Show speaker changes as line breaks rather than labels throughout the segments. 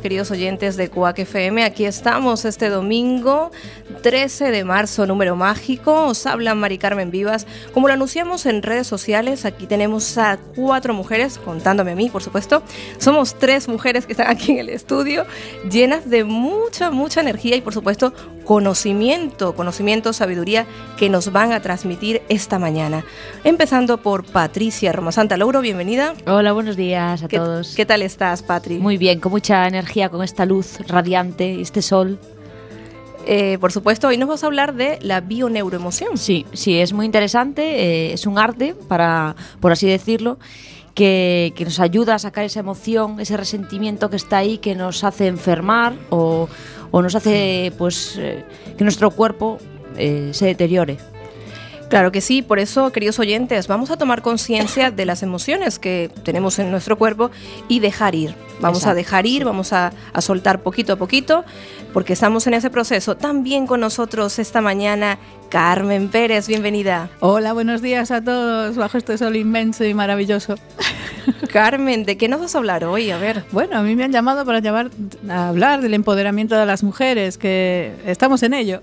Queridos oyentes de Cuac FM. Aquí estamos este domingo 13 de marzo, número mágico. Os habla Mari Carmen Vivas. Como lo anunciamos en redes sociales, aquí tenemos a cuatro mujeres, contándome a mí, por supuesto. Somos tres mujeres que están aquí en el estudio, llenas de mucha, mucha energía y, por supuesto, conocimiento, conocimiento, sabiduría que nos van a transmitir esta mañana. Empezando por Patricia Romasanta Lauro, bienvenida.
Hola, buenos días a todos.
¿Qué tal estás, Patri?
Muy bien, con mucha energía, con esta luz radiante, este sol.
Eh, por supuesto, hoy nos vas a hablar de la bioneuroemoción.
Sí, sí, es muy interesante, eh, es un arte, para, por así decirlo, que, nos ayuda a sacar esa emoción, ese resentimiento que está ahí, que nos hace enfermar o, nos hace pues, eh, que nuestro cuerpo se deteriore.
Claro que sí, por eso, queridos oyentes, vamos a tomar conciencia de las emociones que tenemos en nuestro cuerpo y dejar ir. Vamos a dejar ir, vamos a, soltar poquito a poquito, porque estamos en ese proceso. También con nosotros esta mañana Carmen Pérez, bienvenida.
Hola, buenos días a todos bajo este sol inmenso y maravilloso.
Carmen, ¿de qué nos vas a hablar hoy? A ver.
Bueno, a mí me han llamado para a hablar del empoderamiento de las mujeres, que estamos en ello.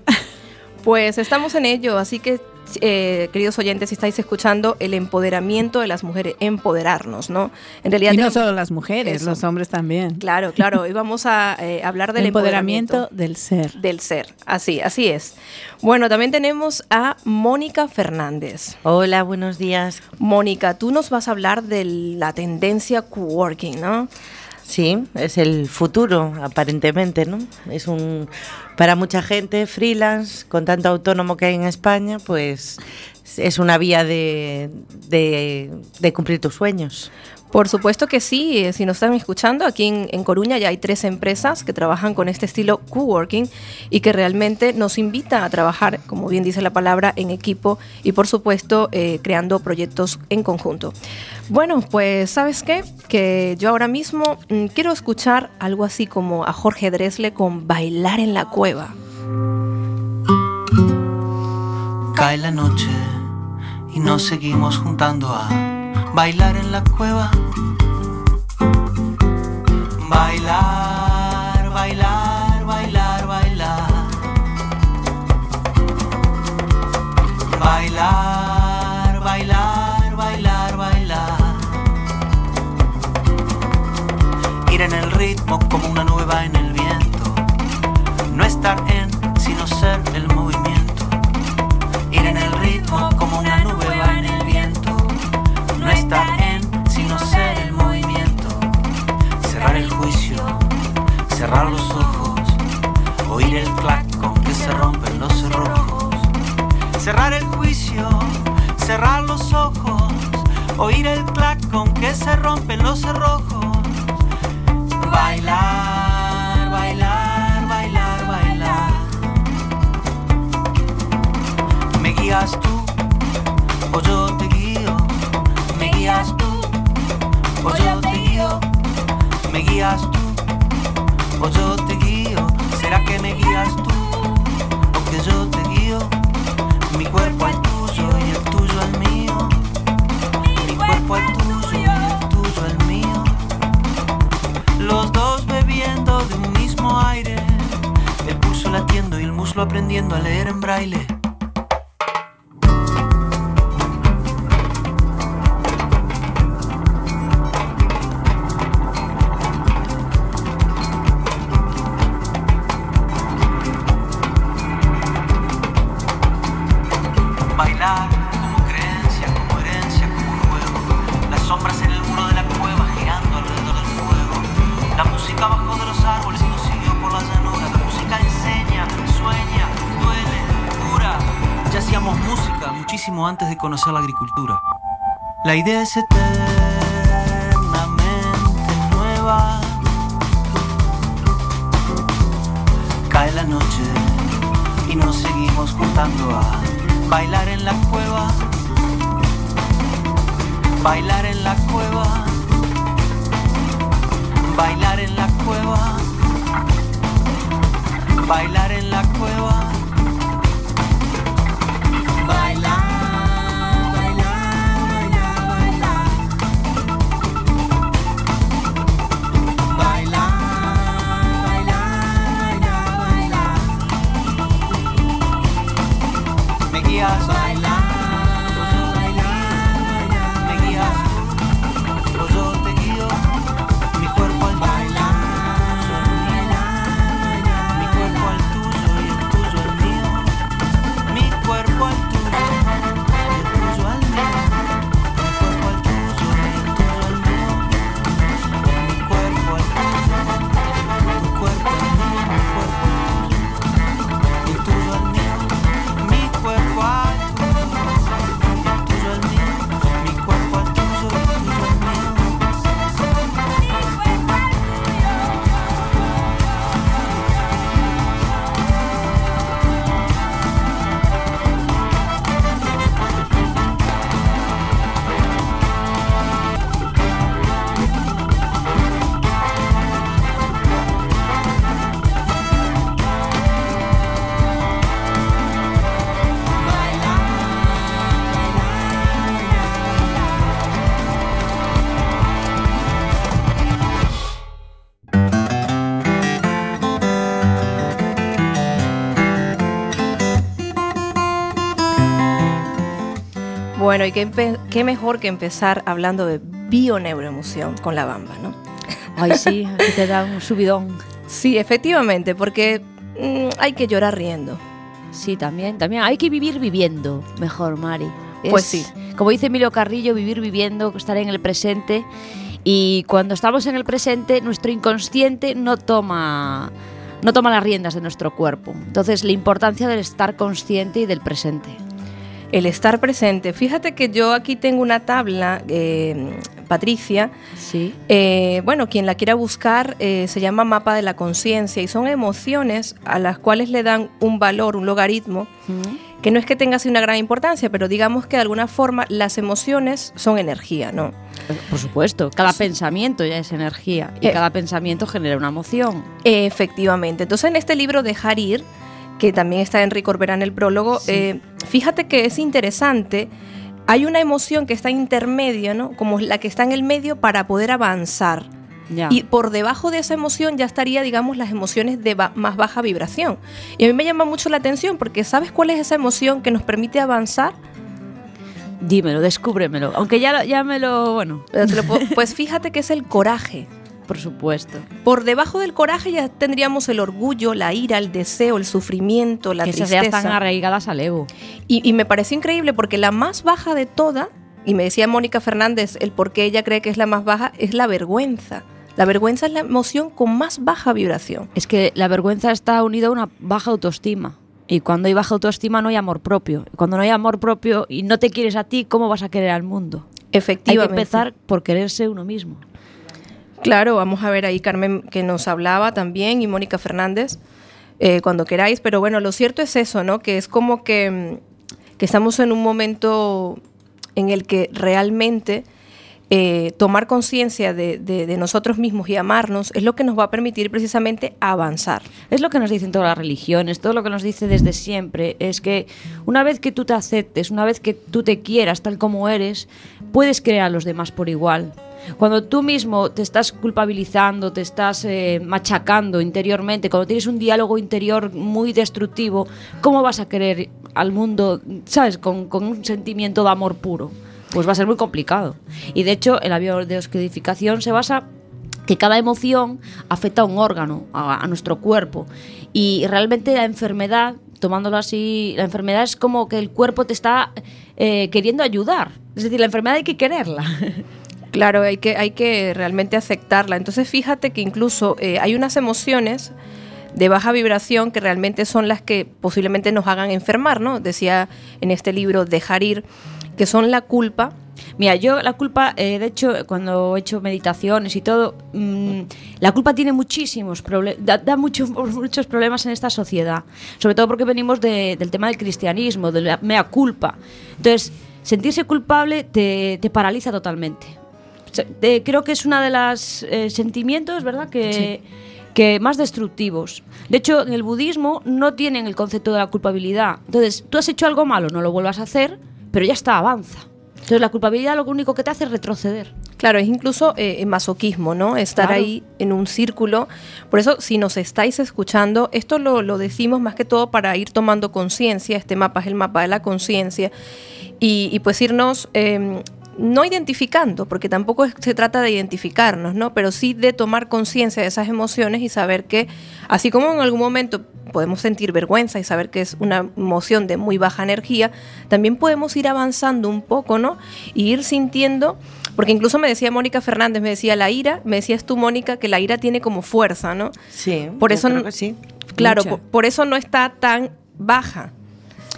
Pues estamos en ello, así que eh, queridos oyentes, si estáis escuchando, el empoderamiento de las mujeres, empoderarnos, ¿no?
En realidad y no solo las mujeres, los hombres también.
Claro, claro. Hoy vamos a eh, hablar del
empoderamiento, del ser.
Del ser, así, así es. Bueno, también tenemos a Mónica Fernández.
Hola, buenos días.
Mónica, tú nos vas a hablar de la tendencia coworking, ¿no?
Sí, es el futuro, aparentemente, ¿no? Es un para mucha gente freelance, con tanto autónomo que hay en España, pues es una vía de, de cumplir tus sueños.
Por supuesto que sí, eh, si nos están escuchando, aquí en, Coruña ya hay tres empresas que trabajan con este estilo coworking y que realmente nos invita a trabajar, como bien dice la palabra, en equipo y por supuesto eh, creando proyectos en conjunto. Bueno, pues sabes qué, que yo ahora mismo mm, quiero escuchar algo así como a Jorge Dresle con Bailar en la cueva.
Cae la noche y nos seguimos juntando a bailar en la cueva. Bailar, bailar, bailar, bailar. Bailar, bailar, bailar, bailar. Ir en el ritmo como una oír el clac con que se rompen los cerrojos. Bailar, bailar, bailar, bailar. Me guías tú o yo te guías tú, o yo te guío, me guías tú, o yo te guío, será que me guías tú, o que yo te guío, mi cuerpo aprendiendo a leer en braille. Conocer la agricultura. La idea es eternamente nueva. Cae la noche y nos seguimos juntando a bailar en la cueva. Bailar en la cueva. Bailar en la cueva. Bailar en la cueva.
Bueno, y qué, qué mejor que empezar hablando de bioneuroemoción con la bamba, ¿no?
Ay, sí, que te da un subidón.
Sí, efectivamente, porque mm, hay que llorar riendo.
Sí, también, también. Hay que vivir viviendo, mejor, Mari.
Pues sí.
Como dice Emilio Carrillo, vivir viviendo, estar en el presente. Y cuando estamos en el presente, nuestro inconsciente no toma, no toma las riendas de nuestro cuerpo. Entonces, la importancia del estar consciente y del presente.
El estar presente. Fíjate que yo aquí tengo una tabla, eh, Patricia.
Sí.
eh, bueno, quien la quiera buscar eh, se llama mapa de la conciencia y son emociones a las cuales le dan un valor, un logaritmo, que no es que tenga así una gran importancia, pero digamos que de alguna forma las emociones son energía, ¿no?
Por supuesto, cada pensamiento ya es energía y
Eh.
cada pensamiento genera una emoción.
Efectivamente. Entonces, en este libro Dejar ir, que también está Enrique Corbera en el prólogo, eh, fíjate que es interesante. Hay una emoción que está intermedia, ¿no? Como la que está en el medio para poder avanzar.
Ya.
Y por debajo de esa emoción ya estaría, digamos, las emociones de ba- más baja vibración. Y a mí me llama mucho la atención porque ¿sabes cuál es esa emoción que nos permite avanzar?
Dímelo, descúbremelo. Aunque ya, lo- ya me lo. Bueno,
Pues fíjate que es el coraje.
Por supuesto.
Por debajo del coraje ya tendríamos el orgullo, la ira, el deseo, el sufrimiento, la
que
tristeza.
están arraigadas al ego.
Y, y me pareció increíble porque la más baja de toda, y me decía Mónica Fernández el por qué ella cree que es la más baja, es la vergüenza. La vergüenza es la emoción con más baja vibración.
Es que la vergüenza está unida a una baja autoestima. Y cuando hay baja autoestima no hay amor propio. Cuando no hay amor propio y no te quieres a ti, ¿cómo vas a querer al mundo? Hay que
Efectivamente.
empezar por quererse uno mismo.
Claro, vamos a ver ahí Carmen que nos hablaba también y Mónica Fernández, eh, cuando queráis. Pero bueno, lo cierto es eso, ¿no? Que es como que, mm, que estamos en un momento en el que realmente eh, tomar conciencia de, nosotros mismos y amarnos es lo que nos va a permitir precisamente avanzar.
Es lo que nos dicen todas las religiones, todo lo que nos dice desde siempre, es que una vez que tú te aceptes, una vez que tú te quieras tal como eres, puedes querer a los demás por igual. Cuando tú mismo te estás culpabilizando, te estás eh, machacando interiormente, cuando tienes un diálogo interior muy destructivo, ¿cómo vas a querer al mundo, sabes, con, con un sentimiento de amor puro? Pues va a ser muy complicado. Y de hecho, en la biodescodificación se basa que cada emoción afecta a un órgano, a, a nuestro cuerpo. Y realmente la enfermedad, tomándolo así, la enfermedad es como que el cuerpo te está eh, queriendo ayudar. Es decir, la enfermedad hay que quererla.
Claro, hay que, hay que realmente aceptarla. Entonces fíjate que incluso eh, hay unas emociones de baja vibración que realmente son las que posiblemente nos hagan enfermar, ¿no? Decía en este libro Dejar ir, que son la culpa,
Mira, yo la culpa, eh, de hecho, cuando he hecho meditaciones y todo, mm, la culpa tiene muchísimos problemas, da, muchos, muchos problemas en esta sociedad. Sobre todo porque venimos de- del tema del cristianismo, de la mea culpa. Entonces, sentirse culpable te, te paraliza totalmente. Creo que es uno de los sentimientos, ¿verdad?, que, que más destructivos. De hecho, en el budismo no tienen el concepto de la culpabilidad. Entonces, tú has hecho algo malo, no lo vuelvas a hacer, pero ya está, avanza. Entonces, la culpabilidad lo único que te hace es retroceder.
Claro, es incluso eh, masoquismo, ¿no? Estar
Claro.
ahí en un círculo. Por eso, si nos estáis escuchando, esto lo, lo decimos más que todo para ir tomando conciencia. Este mapa es el mapa de la conciencia. Y, y pues irnos, eh, no identificando, porque tampoco es- se trata de identificarnos, ¿no? Pero sí de tomar conciencia de esas emociones y saber que, así como en algún momento podemos sentir vergüenza y saber que es una emoción de muy baja energía, también podemos ir avanzando un poco, ¿no? Y ir sintiendo, porque incluso me decía Mónica Fernández, me decía la ira, me decías tú, Mónica, que la ira tiene como fuerza, ¿no?
Sí,
Por
yo
eso
creo
no-
que sí.
Claro, por eso no está tan baja,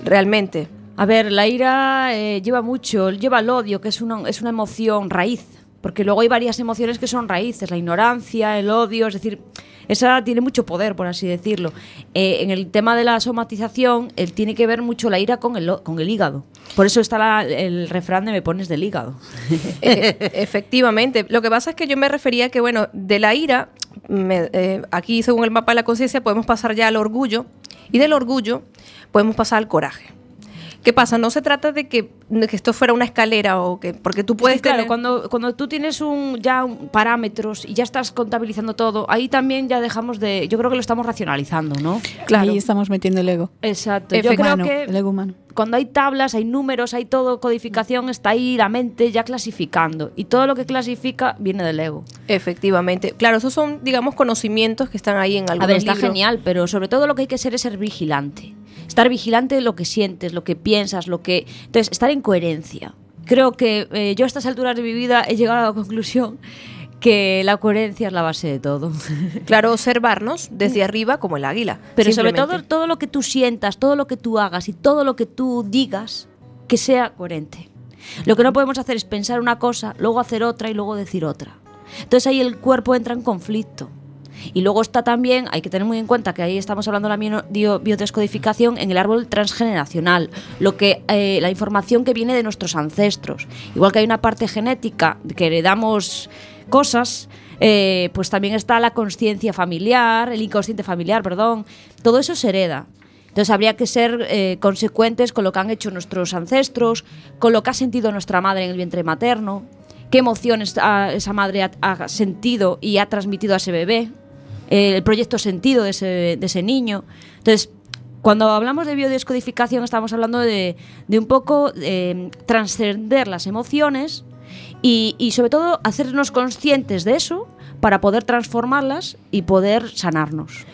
realmente.
A ver, la ira eh, lleva mucho, lleva el odio, que es una, es una emoción raíz, porque luego hay varias emociones que son raíces, la ignorancia, el odio, es decir, esa tiene mucho poder, por así decirlo. Eh, en el tema de la somatización, él tiene que ver mucho la ira con el, con el hígado. Por eso está la- el refrán de me pones del hígado.
Efectivamente. Lo que pasa es que yo me refería que, bueno, de la ira, eh, aquí según el mapa de la conciencia, podemos pasar ya al orgullo y del orgullo podemos pasar al coraje. ¿Qué pasa? No se trata de que, de que esto fuera una escalera o que, porque tú puedes
Sí, claro,
tener-
cuando, cuando tú tienes un, ya un- parámetros y ya estás contabilizando todo, ahí también ya dejamos de. Yo creo que lo estamos racionalizando, ¿no?
Claro.
Ahí estamos metiendo el ego.
Exacto. Yo
Efectivamente.
creo
Humano,
que
el ego humano.
cuando hay tablas, hay números, hay todo, codificación, está ahí la mente ya clasificando. Y todo lo que clasifica viene del ego.
Efectivamente. Claro, esos son, digamos, conocimientos que están ahí en algunos
A ver, está genial, pero sobre todo lo que hay que ser es ser vigilante. Estar vigilante de lo que sientes, lo que piensas, lo que... Entonces, estar en coherencia. Creo que eh, yo a estas alturas de mi vida he llegado a la conclusión que la coherencia es la base de todo.
Claro, observarnos desde arriba como el águila.
Pero sobre todo, todo lo que tú sientas, todo lo que tú hagas y todo lo que tú digas, que sea coherente. Lo que no podemos hacer es pensar una cosa, luego hacer otra y luego decir otra. Entonces ahí el cuerpo entra en conflicto. Y luego está también, hay que tener muy en cuenta que ahí estamos hablando de la bio- bio- biodescodificación en el árbol transgeneracional, lo que, eh, la información que viene de nuestros ancestros. Igual que hay una parte genética que heredamos cosas, eh, pues también está la conciencia familiar, el inconsciente familiar, perdón. Todo eso se hereda. Entonces habría que ser eh, consecuentes con lo que han hecho nuestros ancestros, con lo que ha sentido nuestra madre en el vientre materno, qué emociones esa madre ha sentido y ha transmitido a ese bebé, eh, el proyecto sentido de ese, de ese niño. Entonces, cuando hablamos de biodescodificación estamos hablando de, de un poco eh, trascender las emociones y, y sobre todo hacernos conscientes de eso para poder transformarlas y poder sanarnos.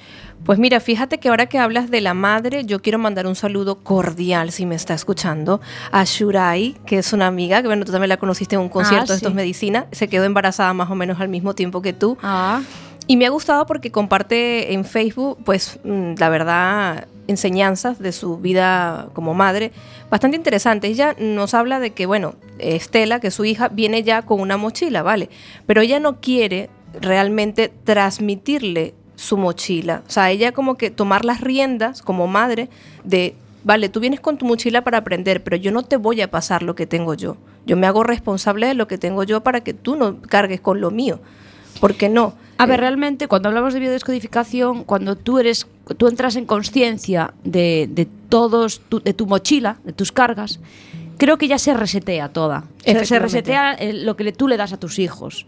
Pues mira, fíjate que ahora que hablas de la madre, yo quiero mandar un saludo cordial, si me está escuchando, a Shurai, que es una amiga, que bueno, tú también la conociste en un concierto de
sí.
estos medicina, se quedó embarazada más o menos al mismo tiempo que tú.
Ah,
Y me ha gustado porque comparte en Facebook, pues mm, la verdad, enseñanzas de su vida como madre, bastante interesantes. Ella nos habla de que, bueno, Estela, que su hija, viene ya con una mochila, ¿vale? Pero ella no quiere realmente transmitirle su mochila. O sea, ella como que tomar las riendas como madre de, vale, tú vienes con tu mochila para aprender, pero yo no te voy a pasar lo que tengo yo. Yo me hago responsable de lo que tengo yo para que tú no cargues con lo mío. ¿Por qué no?
A ver,
Eh,
realmente cuando hablamos de biodescodificación, cuando tú eres, tú entras en conciencia de, de todos, tu- de tu mochila, de tus cargas, creo que ya se resetea toda. Se, resetea eh, lo que le- tú le das a tus hijos.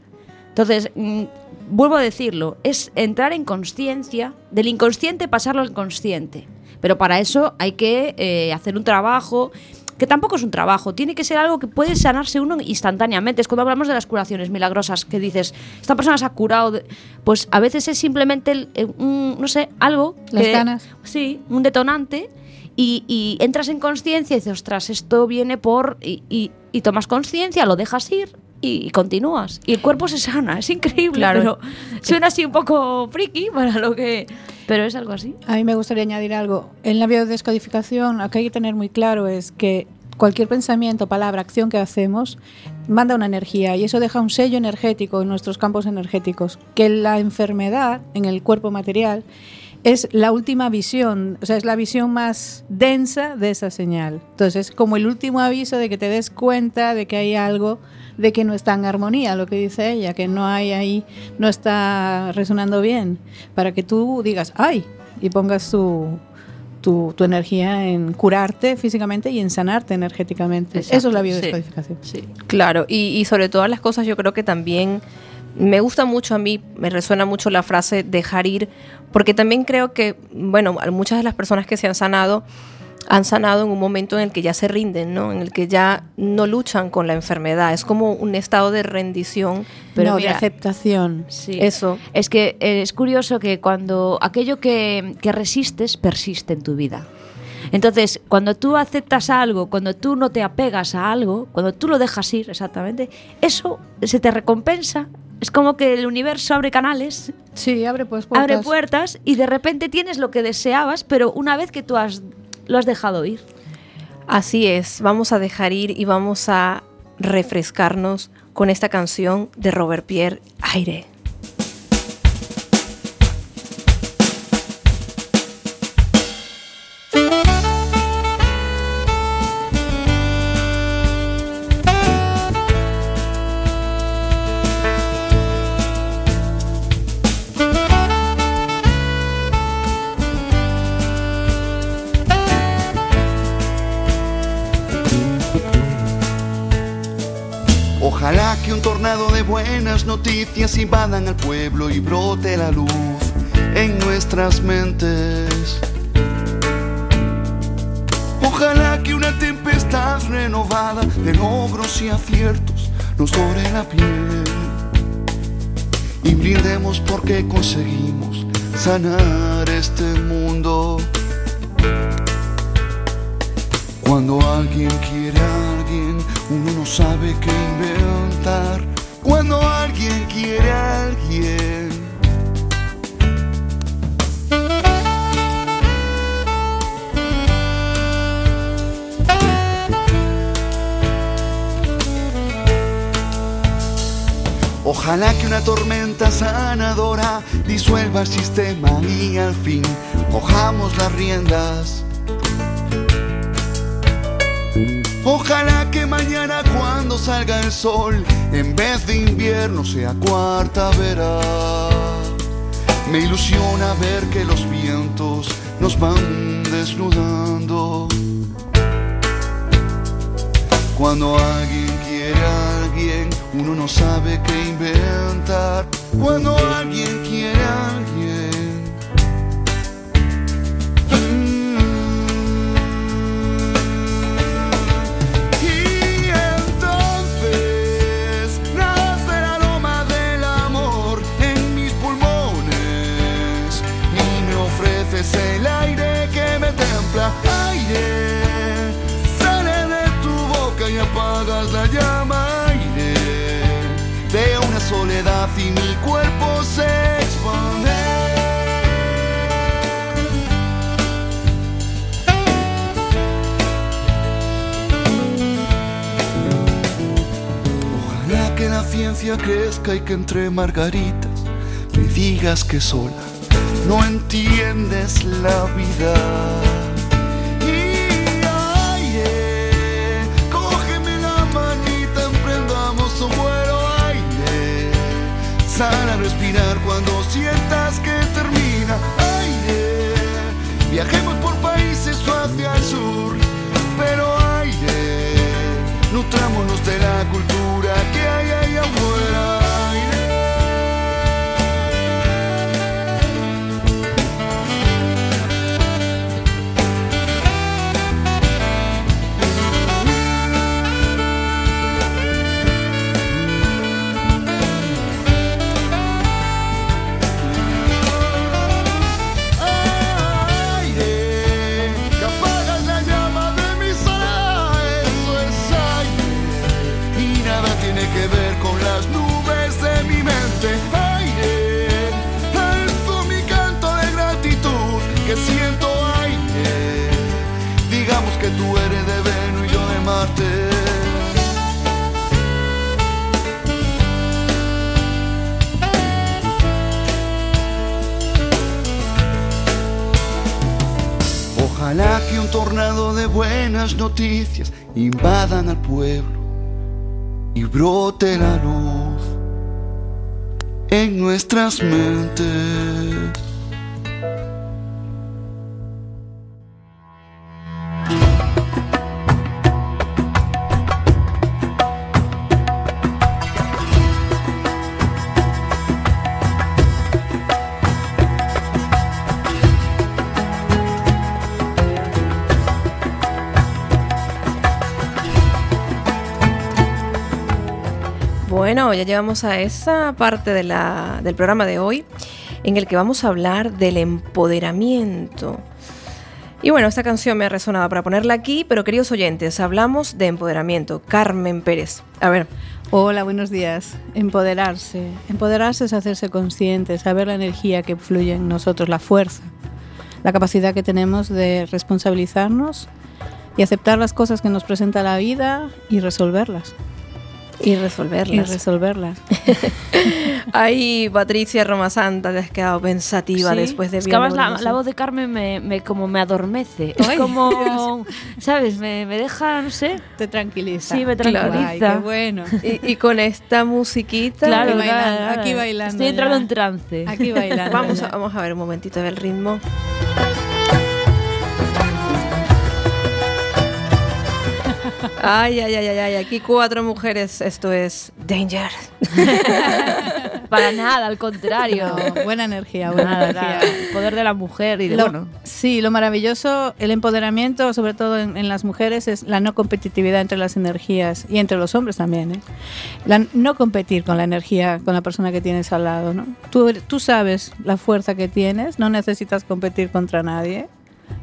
Entonces, mm, vuelvo a decirlo, es entrar en conciencia, del inconsciente pasarlo al consciente. Pero para eso hay que eh, hacer un trabajo que tampoco es un trabajo, tiene que ser algo que puede sanarse uno instantáneamente. Es cuando hablamos de las curaciones milagrosas, que dices, esta persona se ha curado, de-". pues a veces es simplemente, el- eh, un, no sé, algo.
Las
que-
ganas.
Sí, un detonante. Y, y entras en conciencia y dices, ostras, esto viene por... Y, y- y tomas conciencia, lo dejas ir y continúas. Y el cuerpo se sana, es increíble,
Claro.
pero suena así un poco friki para lo que... Pero es algo así.
A mí me gustaría añadir algo. En la biodescodificación, lo que hay que tener muy claro es que cualquier pensamiento, palabra, acción que hacemos manda una energía y eso deja un sello energético en nuestros campos energéticos. Que la enfermedad en el cuerpo material es la última visión, o sea, es la visión más densa de esa señal. Entonces, es como el último aviso de que te des cuenta de que hay algo de que no está en armonía, lo que dice ella, que no hay ahí, no está resonando bien, para que tú digas, ay, y pongas tu, tu, tu energía en curarte físicamente y en sanarte energéticamente.
Exacto,
Eso es la
sí.
biodescodificación.
Sí.
Claro, y, y sobre todas las cosas yo creo que también me gusta mucho a mí, me resuena mucho la frase dejar ir, porque también creo que, bueno, muchas de las personas que se han sanado han sanado en un momento en el que ya se rinden, ¿no? En el que ya no luchan con la enfermedad. Es como un estado de rendición.
Pero
no,
mira,
de aceptación.
Sí.
Eso.
Es que eh, es curioso que cuando aquello que, que resistes persiste en tu vida. Entonces, cuando tú aceptas algo, cuando tú no te apegas a algo, cuando tú lo dejas ir exactamente, eso se te recompensa. Es como que el universo abre canales,
Sí, abre pues puertas.
abre puertas y de repente tienes lo que deseabas, pero una vez que tú has, lo has dejado ir.
Así es, vamos a dejar ir y vamos a refrescarnos con esta canción de Robert Pierre, Aire.
Noticias invadan al pueblo y brote la luz en nuestras mentes. Ojalá que una tempestad renovada de logros y aciertos nos dore la piel y brindemos porque conseguimos sanar este mundo. Cuando alguien quiere a alguien, uno no sabe qué inventar. Cuando alguien quiere alguien. Ojalá que una tormenta sanadora disuelva el sistema y al fin cojamos las riendas. Ojalá que mañana cuando salga el sol, en vez de invierno sea cuarta verá. Me ilusiona ver que los vientos nos van desnudando. Cuando alguien quiere a alguien, uno no sabe qué inventar. Cuando alguien quiere a alguien. El aire que me templa. Aire, sale de tu boca y apagas la llama. Aire, de una soledad y mi cuerpo se expande. Ojalá que la ciencia crezca y que entre margaritas me digas que sola no entiendes la vida. Y aire, cógeme la manita, emprendamos un vuelo aire. Sal a respirar cuando sientas que termina aire. Viajemos por países o hacia el sur, pero aire. Nutrámonos de la cultura que hay ahí afuera. Buenas noticias invadan al pueblo y brote la luz en nuestras mentes.
Bueno, ya llegamos a esa parte del programa de hoy en el que vamos a hablar del empoderamiento. Y bueno, esta canción me ha resonado para ponerla aquí, pero queridos oyentes, hablamos de empoderamiento. Carmen Pérez. A ver,
Hola, buenos días. Empoderarse. Empoderarse es hacerse consciente, saber la energía que fluye en nosotros, la fuerza, la capacidad que tenemos de responsabilizarnos y aceptar las cosas que nos presenta la vida y resolverlas.
Y
Y
resolverlas.
resolverlas.
Ay, Patricia Roma Santa, te has quedado pensativa
Sí.
después de
Es que además la, la voz de Carmen me, me- como me adormece. Es como, ¿sabes? Me, me deja, no sé.
Te tranquiliza.
Sí, me tranquiliza.
Ay, qué bueno.
Y, y con esta musiquita.
Claro,
Aquí bailando,
claro, claro.
aquí bailando
Estoy entrando
ya.
en trance.
Aquí bailando.
Vamos a, vamos a ver un momentito del ritmo. Ay, ay, ay, ay, ay, aquí cuatro mujeres, esto es Danger.
Para nada, al contrario.
No, buena energía, buena
Nada,
energía.
nada. El poder de la mujer y de,
Lo-
bueno.
Sí, lo maravilloso, el empoderamiento, sobre todo en, en las mujeres, es la no competitividad entre las energías y entre los hombres también. ¿eh? La, no competir con la energía, con la persona que tienes al lado. ¿no? Tú sabes la fuerza que tienes, no necesitas competir contra nadie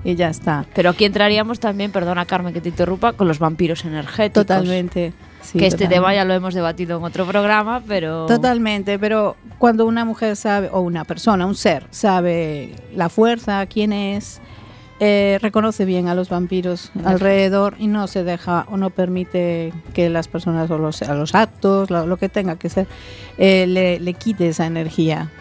y ya está.
Pero aquí entraríamos también, perdona Carmen que te interrumpa, con los vampiros energéticos.
Totalmente. sí,
que este
totalmente.
tema ya lo hemos debatido en otro programa, pero...
Totalmente, pero cuando una mujer sabe, o una persona, un ser, sabe la fuerza, quién es, eh, reconoce bien a los vampiros alrededor y no se deja o no permite que las personas o los, a los actos, lo, lo que tenga que ser, eh, le, le quite esa energía.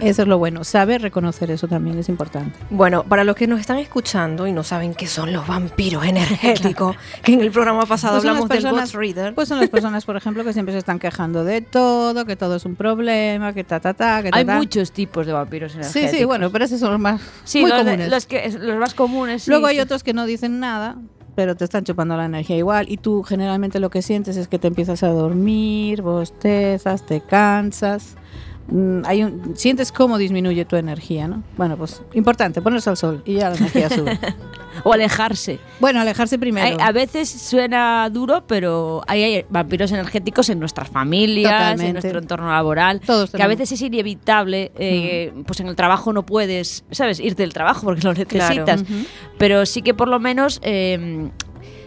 Eso es lo bueno, saber reconocer eso también es importante.
Bueno, para los que nos están escuchando y no saben qué son los vampiros energéticos, que en el programa pasado
Pues son
hablamos
las
del
personas-
Ghost Reader.
Pues son las personas, por ejemplo, que siempre se están quejando de todo, que todo es un problema, que ta ta ta, que ta
Hay
ta.
muchos tipos de vampiros
Sí,
energéticos.
sí, bueno, pero esos son los más
Sí,
muy
los, de-
comunes.
los que, los más comunes. sí,
Luego hay
sí.
otros que no dicen nada, pero te están chupando la energía igual y tú generalmente lo que sientes es que te empiezas a dormir, bostezas, te cansas. Mm, hay un, sientes cómo disminuye tu energía, ¿no? Bueno, pues importante, ponerse al sol y ya la energía sube.
O alejarse.
Bueno, alejarse primero.
Hay- a veces suena duro, pero hay, hay vampiros energéticos en nuestras familias,
Totalmente.
en nuestro entorno laboral.
Todos
que a veces es inevitable, eh, pues en el trabajo no puedes, ¿sabes? Irte del trabajo porque lo necesitas.
Ujú.
Pero sí que por lo menos eh,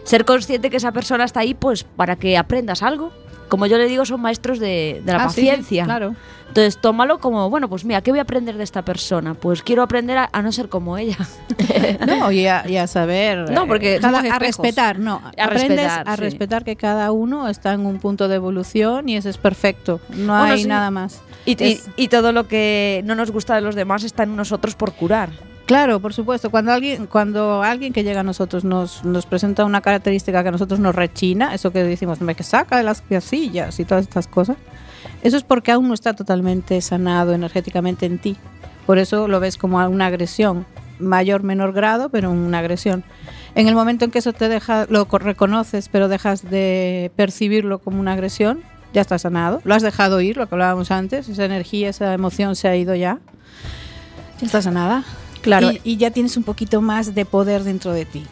ser consciente que esa persona está ahí, pues para que aprendas algo. Como yo le digo, son maestros de, de la
Ah, sí,
paciencia.
claro.
Entonces, tómalo como, bueno, pues mira, ¿qué voy a aprender de esta persona? Pues quiero aprender a, a no ser como ella.
No, y a, y a saber.
No,
eh,
porque
cada-
somos
a respetar, no.
A
aprendes
respetar,
a
sí.
respetar que cada uno está en un punto de evolución y eso es perfecto. No
Bueno,
hay
sí.
nada más.
Y, y-
Es-
y todo lo que no nos gusta de los demás está en nosotros por curar.
Claro, por supuesto. Cuando alguien, cuando alguien que llega a nosotros nos, nos presenta una característica que a nosotros nos rechina, eso que decimos, me que saca de las casillas y todas estas cosas, eso es porque aún no está totalmente sanado energéticamente en ti. Por eso lo ves como una agresión, mayor, menor grado, pero una agresión. En el momento en que eso te deja, lo co- reconoces, pero dejas de percibirlo como una agresión, ya está sanado. Lo has dejado ir, lo que hablábamos antes, esa energía, esa emoción se ha ido ya. Ya está sanada.
Claro.
Y, y ya tienes un poquito más de poder dentro de ti.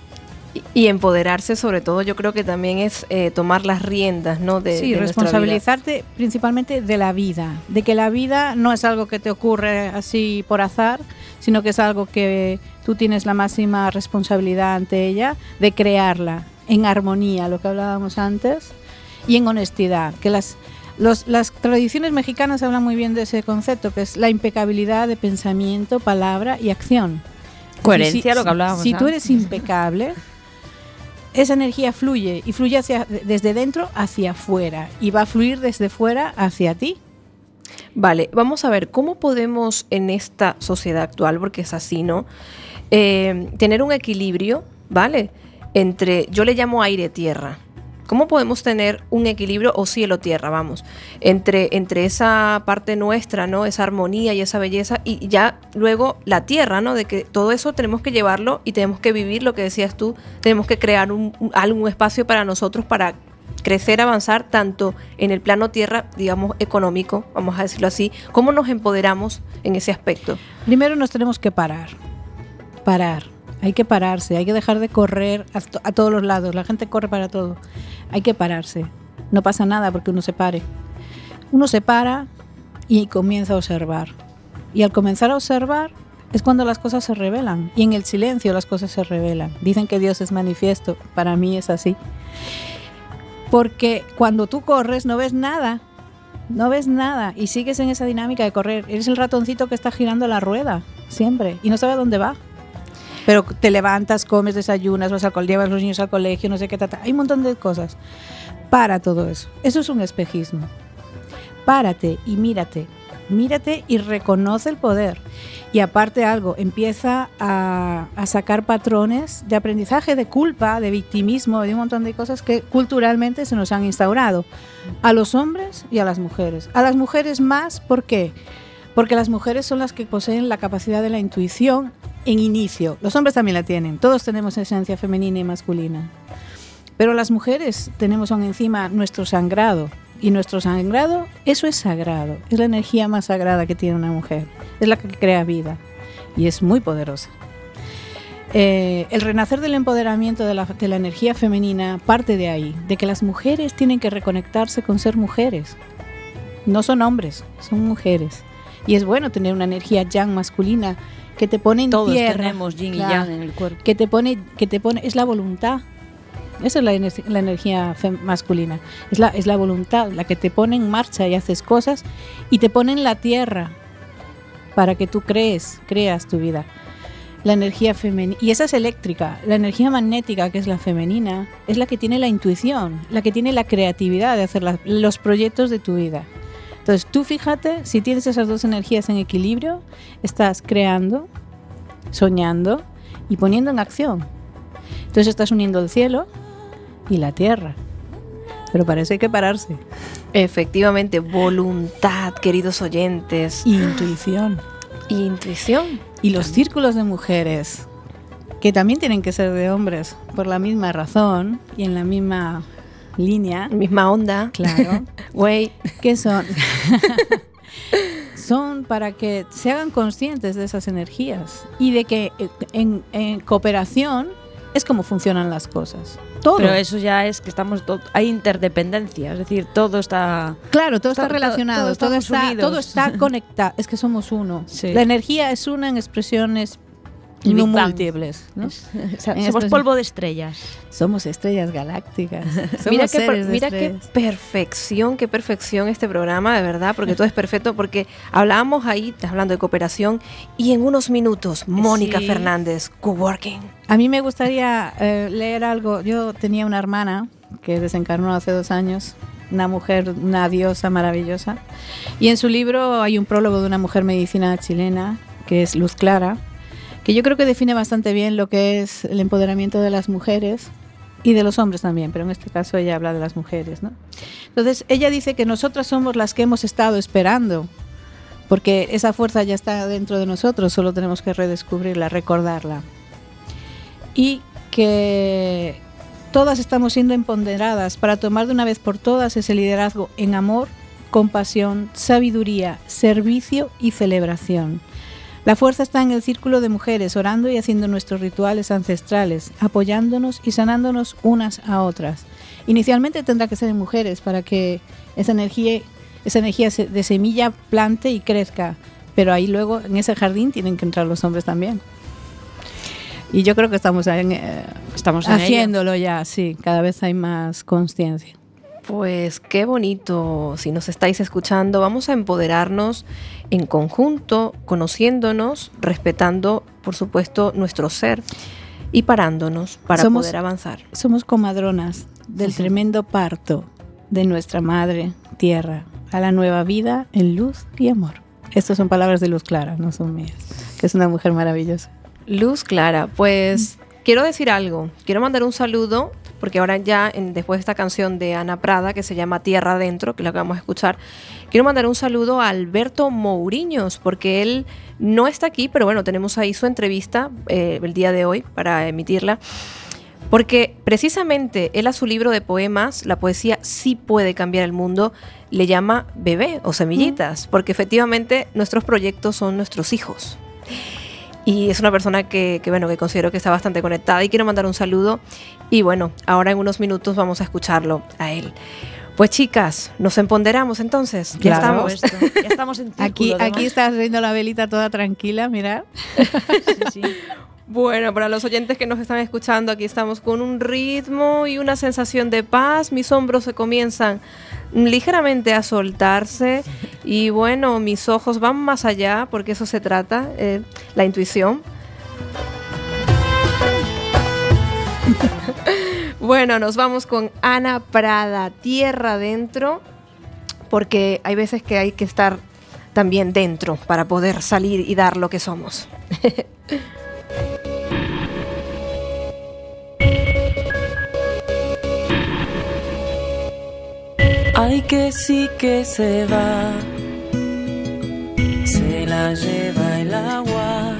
Y, empoderarse, sobre todo, yo creo que también es eh, tomar las riendas, ¿no? De,
sí,
de nuestra vida.
responsabilizarte principalmente de la vida, de que la vida no es algo que te ocurre así por azar, sino que es algo que tú tienes la máxima responsabilidad ante ella de crearla en armonía, lo que hablábamos antes, y en honestidad. Que las, los- las tradiciones mexicanas hablan muy bien de ese concepto, que es la impecabilidad de pensamiento, palabra y acción.
Coherencia,
Si-
lo que hablábamos
Si tú eres impecable, esa energía fluye y fluye hacia, desde dentro hacia afuera y va a fluir desde fuera hacia ti.
Vale, vamos a ver cómo podemos en esta sociedad actual, porque es así, ¿no? Eh, tener un equilibrio, ¿vale? Entre, yo le llamo aire-tierra. ¿Cómo podemos tener un equilibrio o cielo-tierra, vamos, entre, entre esa parte nuestra, ¿no? Esa armonía y esa belleza y ya luego la tierra, ¿no? De que todo eso tenemos que llevarlo y tenemos que vivir lo que decías tú, tenemos que crear un, algún espacio para nosotros para crecer, avanzar tanto en el plano tierra, digamos, económico, vamos a decirlo así, cómo nos empoderamos en ese aspecto.
Primero nos tenemos que parar. Parar. Hay que pararse, hay que dejar de correr a, to- a todos los lados. La gente corre para todo. Hay que pararse. No pasa nada porque uno se pare. Uno se para y comienza a observar. Y al comenzar a observar es cuando las cosas se revelan. Y en el silencio las cosas se revelan. Dicen que Dios es manifiesto. Para mí es así. Porque cuando tú corres no ves nada. No ves nada y sigues en esa dinámica de correr. Eres el ratoncito que está girando la rueda siempre y no sabe dónde va. Pero te levantas, comes, desayunas, vas al colegio, llevas a los niños al colegio, no sé qué, tata. hay un montón de cosas. Para todo eso. Eso es un espejismo. Párate y mírate. Mírate y reconoce el poder. Y aparte algo, empieza a, sacar patrones de aprendizaje, de culpa, de victimismo, de un montón de cosas que culturalmente se nos han instaurado. A los hombres y a las mujeres. A las mujeres más, ¿por qué? Porque las mujeres son las que poseen la capacidad de la intuición en inicio. Los hombres también la tienen. Todos tenemos esencia femenina y masculina. Pero las mujeres tenemos aún encima nuestro sangrado. Y nuestro sangrado, eso es sagrado. Es la energía más sagrada que tiene una mujer. Es la que crea vida. Y es muy poderosa. Eh, el renacer del empoderamiento de la energía femenina parte de ahí, de que las mujeres tienen que reconectarse con ser mujeres. No son hombres, son mujeres. Y es bueno tener una energía yang masculina que te pone en
Todos
tierra.
tenemos yin y yang en el cuerpo.
que te pone que te pone es la voluntad. Esa es la, ener- la energía masculina. Es la es la voluntad la que te pone en marcha y haces cosas y te pone en la tierra para que tú crees creas tu vida. La energía femenina y esa es eléctrica. La energía magnética que es la femenina es la que tiene la intuición la que tiene la creatividad de hacer la- los proyectos de tu vida entonces tú fíjate si tienes esas dos energías en equilibrio estás creando soñando y poniendo en acción. Entonces estás uniendo el cielo y la tierra. Pero para eso hay que pararse.
Efectivamente, voluntad, queridos oyentes,
Y intuición.
y intuición.
Y los círculos de mujeres, que también tienen que ser de hombres, por la misma razón y en la misma línea,
Misma onda.
claro,
Güey,
que son... son para que se hagan conscientes de esas energías y de que eh, en, en cooperación es como funcionan las cosas. Todo.
Pero eso ya es que estamos hay interdependencia, es decir, todo está
Claro, todo está,
Está-
relacionado,
todo-
está,
unidos.
todo está conectado. Es que somos uno.
Sí.
La energía es una en expresiones
El Big
no
Bang.
múltiples. ¿no?
es- o sea, somos
expresión-
polvo de estrellas.
Somos estrellas galácticas. Somos
mira, qué, per- mira qué perfección, qué perfección este programa, de verdad, porque todo es perfecto, porque hablábamos ahí, estás hablando de cooperación, y en unos minutos, Mónica
Sí.
Fernández, coworking.
A mí me gustaría eh, leer algo. Yo tenía una hermana que desencarnó hace dos años, una mujer, una diosa maravillosa. Y en su libro hay un prólogo de una mujer medicina chilena, que es Luz Clara, que yo creo que define bastante bien lo que es el empoderamiento de las mujeres y de los hombres también, pero en este caso ella habla de las mujeres. ¿no? Entonces, ella dice que nosotras somos las que hemos estado esperando, porque esa fuerza ya está dentro de nosotros, solo tenemos que redescubrirla, recordarla y que todas estamos siendo empoderadas para tomar de una vez por todas ese liderazgo en amor, compasión, sabiduría, servicio y celebración. La fuerza está en el círculo de mujeres, orando y haciendo nuestros rituales ancestrales, apoyándonos y sanándonos unas a otras. Inicialmente tendrá que ser en mujeres para que esa energía, esa energía de semilla plante y crezca, pero ahí luego en ese jardín tienen que entrar los hombres también. Y yo creo que estamos en, eh,
Estamos en ello.
haciéndolo ya, sí, cada vez hay más conciencia.
Pues qué bonito, si nos estáis escuchando, vamos a empoderarnos en conjunto, conociéndonos, respetando, por supuesto, nuestro ser y parándonos para
Somos-
poder avanzar.
Somos comadronas del tremendo parto de nuestra madre tierra a la nueva vida en luz y amor. Estas son palabras de Luz Clara, no son mías, que es una mujer maravillosa.
Luz Clara, pues quiero decir algo. Quiero mandar un saludo, porque ahora ya, en- después de esta canción de Ana Prada, que se llama Tierra Adentro, que es la que vamos a escuchar, quiero mandar un saludo a Alberto Mouriños, porque él no está aquí, pero bueno, tenemos ahí su entrevista eh, el día de hoy para emitirla. Porque precisamente él a su libro de poemas, la poesía sí puede cambiar el mundo, le llama bebé o semillitas, porque efectivamente nuestros proyectos son nuestros hijos. Y es una persona que, que, bueno, que considero que está bastante conectada y quiero mandar un saludo. Y bueno, ahora en unos minutos vamos a escucharlo a él. Pues chicas, nos empoderamos entonces. Ya
Claro.
estamos.
Esto, ya estamos en círculo,
Aquí, aquí estás riendo la velita toda tranquila.
Sí, sí.
Bueno, para los oyentes que nos están escuchando, aquí estamos con un ritmo y una sensación de paz. Mis hombros se comienzan ligeramente a soltarse y bueno, mis ojos van más allá porque eso se trata, eh, la intuición. bueno, nos vamos con Ana Prada, tierra adentro, porque hay veces que hay que estar también dentro para poder salir y dar lo que somos.
Ay, que sí que se va, se la lleva el agua,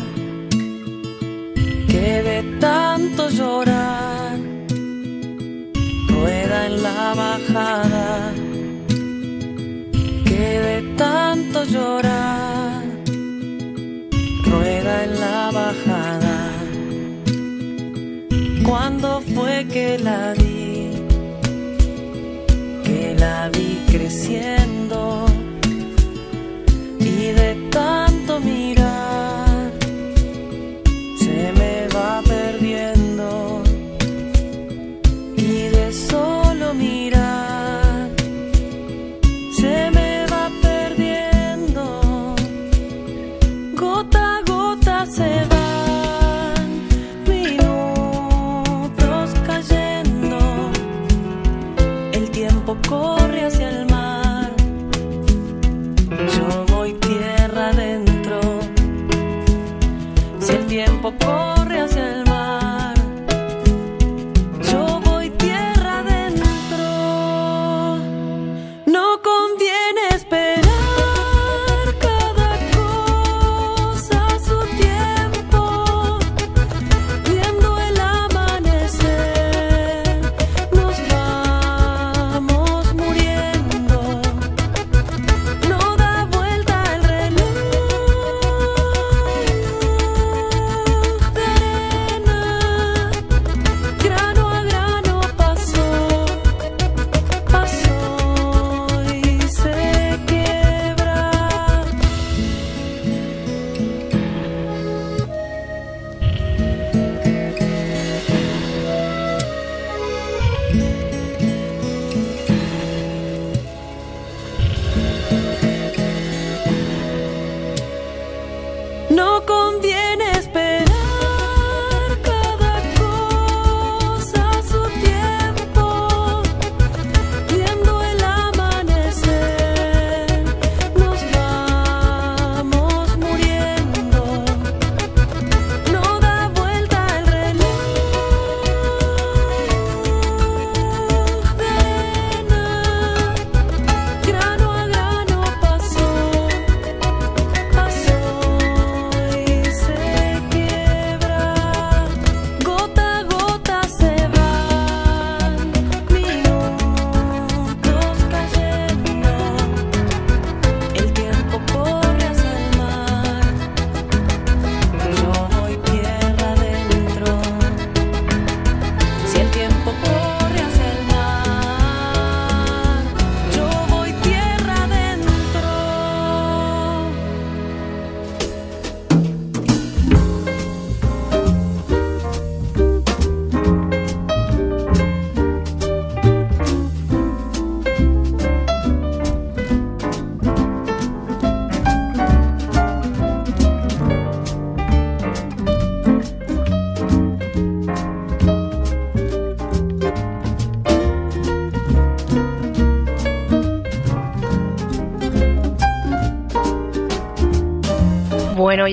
que de tanto llorar, en la bajada, que de tanto llorar, rueda en la bajada. ¿Cuándo fue que la vi? que la vi creciendo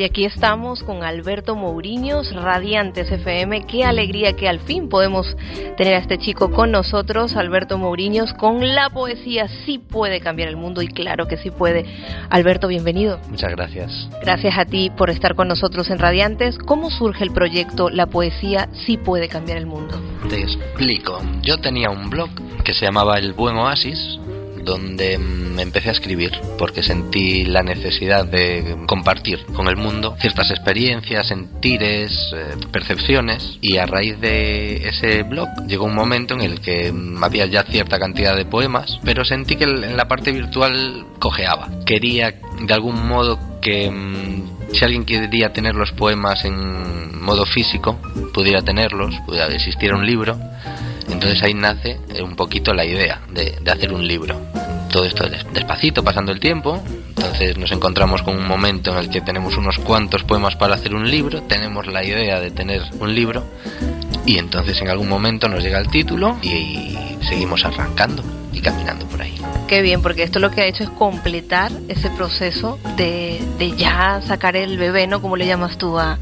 y
aquí estamos con Alberto Mouriños, Radiantes FM. Qué alegría que al fin podemos tener a este chico con nosotros, Alberto Mouriños, con la poesía Sí puede cambiar el mundo y claro que sí puede. Alberto, bienvenido.
Muchas gracias.
Gracias a ti por estar con nosotros en Radiantes. ¿Cómo surge el proyecto La poesía sí puede cambiar el mundo?
Te explico. Yo tenía un blog que se llamaba El Buen Oasis, donde me empecé a escribir porque sentí la necesidad de compartir con el mundo ciertas experiencias, sentires, eh, percepciones y a raíz de ese blog llegó un momento en el que mm, había ya cierta cantidad de poemas, pero sentí que en la parte virtual cojeaba. Quería de algún modo que mm, si alguien quería tener los poemas en modo físico, pudiera tenerlos, pudiera existir un libro entonces ahí nace un poquito la idea de, de hacer un libro. Todo esto despacito, pasando el tiempo. Entonces nos encontramos con un momento en el que tenemos unos cuantos poemas para hacer un libro, tenemos la idea de tener un libro y entonces en algún momento nos llega el título y seguimos arrancando y caminando por ahí.
Qué bien, porque esto lo que ha hecho es completar ese proceso de, de ya sacar el bebé, ¿no? Como le llamas tú a,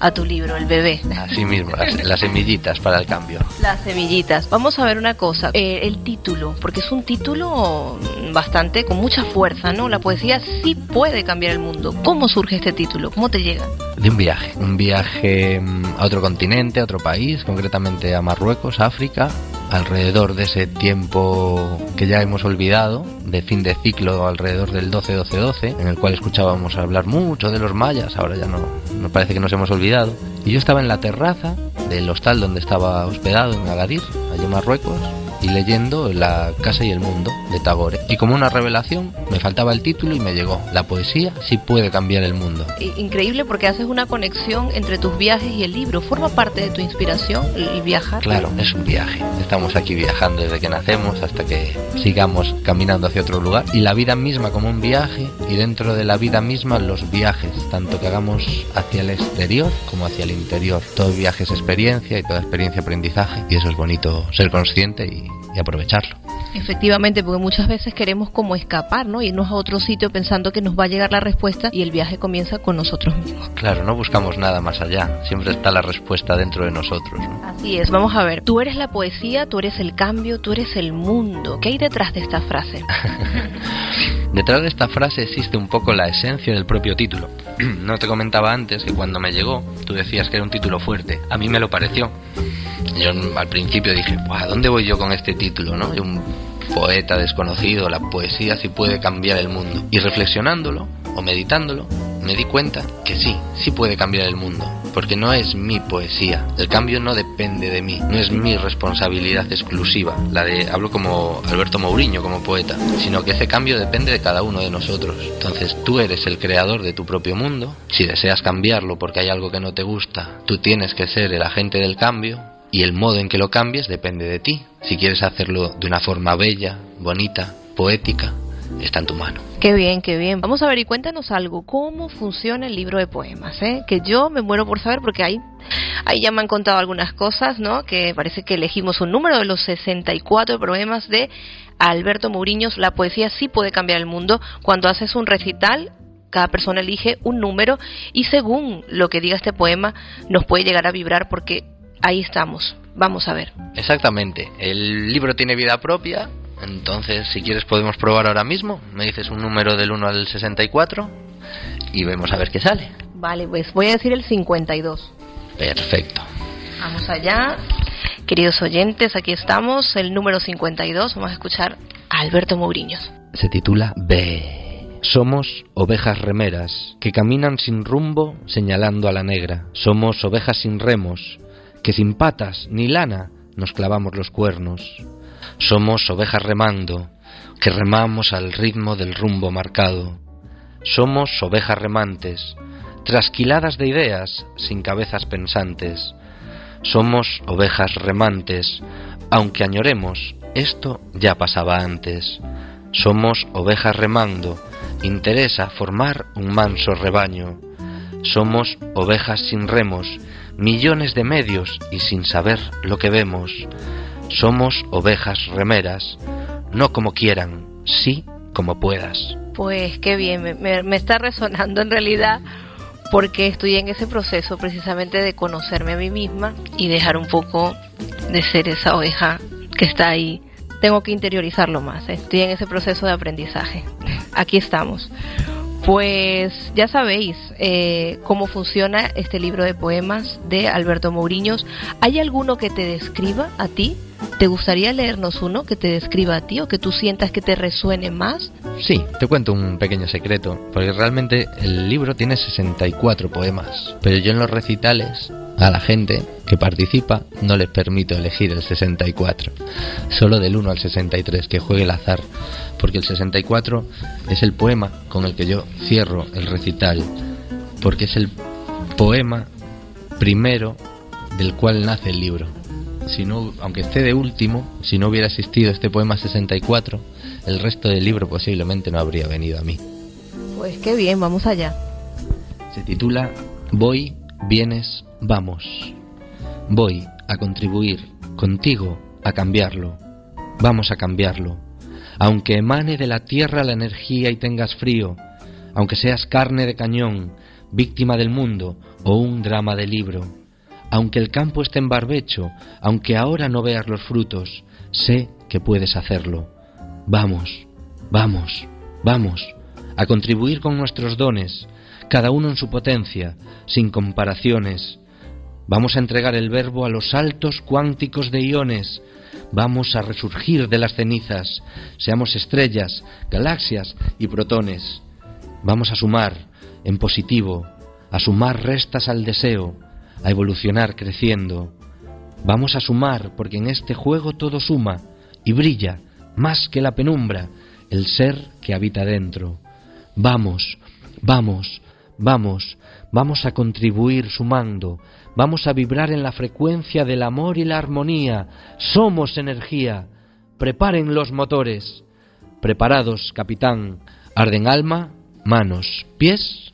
a tu libro, el bebé.
Así mismo, las, las semillitas para el cambio.
Las semillitas. Vamos a ver una cosa, eh, el título, porque es un título bastante con mucha fuerza, ¿no? La poesía sí puede cambiar el mundo. ¿Cómo surge este título? ¿Cómo te llega?
De un viaje, un viaje mm, a otro continente, a otro país, concretamente a Marruecos, África, alrededor de ese tiempo que ya hemos olvidado, de fin de ciclo alrededor del 12-12-12, en el cual escuchábamos hablar mucho de los mayas, ahora ya no, nos parece que nos hemos olvidado. Y yo estaba en la terraza del hostal donde estaba hospedado en Agadir, allí en Marruecos, y leyendo La Casa y el Mundo de Tagore. Y como una revelación, me faltaba el título y me llegó. La poesía sí puede cambiar el mundo.
Increíble porque haces una conexión entre tus viajes y el libro. ¿Forma parte de tu inspiración el viajar?
Claro, es un viaje. Estamos aquí viajando desde que nacemos hasta que sigamos caminando hacia otro lugar. Y la vida misma como un viaje y dentro de la vida misma los viajes, tanto que hagamos hacia el exterior como hacia el interior. Todo viaje es experiencia y toda experiencia aprendizaje. Y eso es bonito ser consciente y, y aprovecharlo.
Efectivamente, porque muchas veces queremos como escapar, ¿no? Irnos a otro sitio pensando que nos va a llegar la respuesta y el viaje comienza con nosotros mismos.
Claro, no buscamos nada más allá, siempre está la respuesta dentro de nosotros. ¿no?
Así es, vamos a ver, tú eres la poesía, tú eres el cambio, tú eres el mundo. ¿Qué hay detrás de esta frase?
Detrás de esta frase existe un poco la esencia del propio título. No te comentaba antes que cuando me llegó, tú decías que era un título fuerte. A mí me lo pareció. Yo al principio dije, ¿a dónde voy yo con este título? ¿no? Poeta desconocido, la poesía sí puede cambiar el mundo. Y reflexionándolo o meditándolo, me di cuenta que sí, sí puede cambiar el mundo. Porque no es mi poesía. El cambio no depende de mí. No es mi responsabilidad exclusiva. La de, hablo como Alberto Mourinho, como poeta. Sino que ese cambio depende de cada uno de nosotros. Entonces tú eres el creador de tu propio mundo. Si deseas cambiarlo porque hay algo que no te gusta, tú tienes que ser el agente del cambio y el modo en que lo cambies depende de ti. Si quieres hacerlo de una forma bella, bonita, poética, está en tu mano.
Qué bien, qué bien. Vamos a ver y cuéntanos algo. ¿Cómo funciona el libro de poemas? Eh? Que yo me muero por saber porque ahí, ahí ya me han contado algunas cosas, ¿no? Que parece que elegimos un número de los 64 poemas de Alberto Mouriños. La poesía sí puede cambiar el mundo. Cuando haces un recital, cada persona elige un número y según lo que diga este poema nos puede llegar a vibrar porque ahí estamos. Vamos a ver.
Exactamente. El libro tiene vida propia, entonces si quieres podemos probar ahora mismo. Me dices un número del 1 al 64 y vemos a ver qué sale.
Vale, pues voy a decir el 52.
Perfecto.
Vamos allá. Queridos oyentes, aquí estamos, el número 52. Vamos a escuchar a Alberto Mouriños.
Se titula B. Somos ovejas remeras que caminan sin rumbo señalando a la negra. Somos ovejas sin remos que sin patas ni lana nos clavamos los cuernos. Somos ovejas remando, que remamos al ritmo del rumbo marcado. Somos ovejas remantes, trasquiladas de ideas, sin cabezas pensantes. Somos ovejas remantes, aunque añoremos, esto ya pasaba antes. Somos ovejas remando, interesa formar un manso rebaño. Somos ovejas sin remos, millones de medios y sin saber lo que vemos. Somos ovejas remeras, no como quieran, sí como puedas.
Pues qué bien, me, está resonando en realidad porque estoy en ese proceso precisamente de conocerme a mí misma y dejar un poco de ser esa oveja que está ahí. Tengo que interiorizarlo más, estoy en ese proceso de aprendizaje. Aquí estamos. Pues ya sabéis eh, cómo funciona este libro de poemas de Alberto Mouriños. ¿Hay alguno que te describa a ti? ¿Te gustaría leernos uno que te describa a ti o que tú sientas que te resuene más?
Sí, te cuento un pequeño secreto, porque realmente el libro tiene 64 poemas, pero yo en los recitales a la gente que participa no les permito elegir el 64, solo del 1 al 63, que juegue el azar, porque el 64 es el poema con el que yo cierro el recital, porque es el poema primero del cual nace el libro. Si no, aunque esté de último, si no hubiera existido este poema 64, el resto del libro posiblemente no habría venido a mí.
Pues qué bien, vamos allá.
Se titula Voy, vienes, vamos. Voy a contribuir contigo a cambiarlo. Vamos a cambiarlo. Aunque emane de la tierra la energía y tengas frío, aunque seas carne de cañón, víctima del mundo o un drama de libro, aunque el campo esté en barbecho, aunque ahora no veas los frutos, sé que puedes hacerlo. Vamos, vamos, vamos, a contribuir con nuestros dones, cada uno en su potencia, sin comparaciones. Vamos a entregar el verbo a los saltos cuánticos de iones. Vamos a resurgir de las cenizas. Seamos estrellas, galaxias y protones. Vamos a sumar en positivo, a sumar restas al deseo, a evolucionar creciendo. Vamos a sumar porque en este juego todo suma y brilla más que la penumbra el ser que habita dentro. Vamos, vamos, vamos, vamos a contribuir sumando, vamos a vibrar en la frecuencia del amor y la armonía. Somos energía. Preparen los motores. Preparados, capitán. Arden alma, manos, pies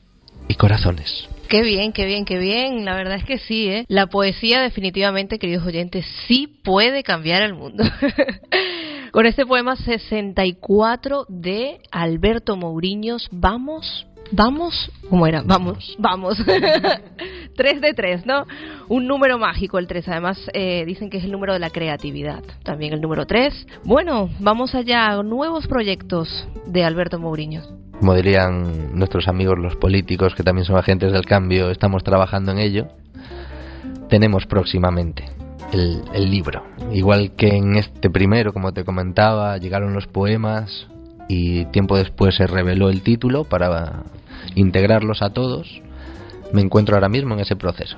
y corazones.
Qué bien, qué bien, qué bien. La verdad es que sí, ¿eh? La poesía definitivamente, queridos oyentes, sí puede cambiar el mundo. Con este poema 64 de Alberto Mouriños, vamos, vamos, ¿cómo era? Vamos, vamos. 3 de 3, ¿no? Un número mágico el 3. Además, eh, dicen que es el número de la creatividad. También el número 3. Bueno, vamos allá. Nuevos proyectos de Alberto Mouriños.
Como dirían nuestros amigos los políticos, que también son agentes del cambio, estamos trabajando en ello. Tenemos próximamente el, el libro. Igual que en este primero, como te comentaba, llegaron los poemas y tiempo después se reveló el título para integrarlos a todos. Me encuentro ahora mismo en ese proceso.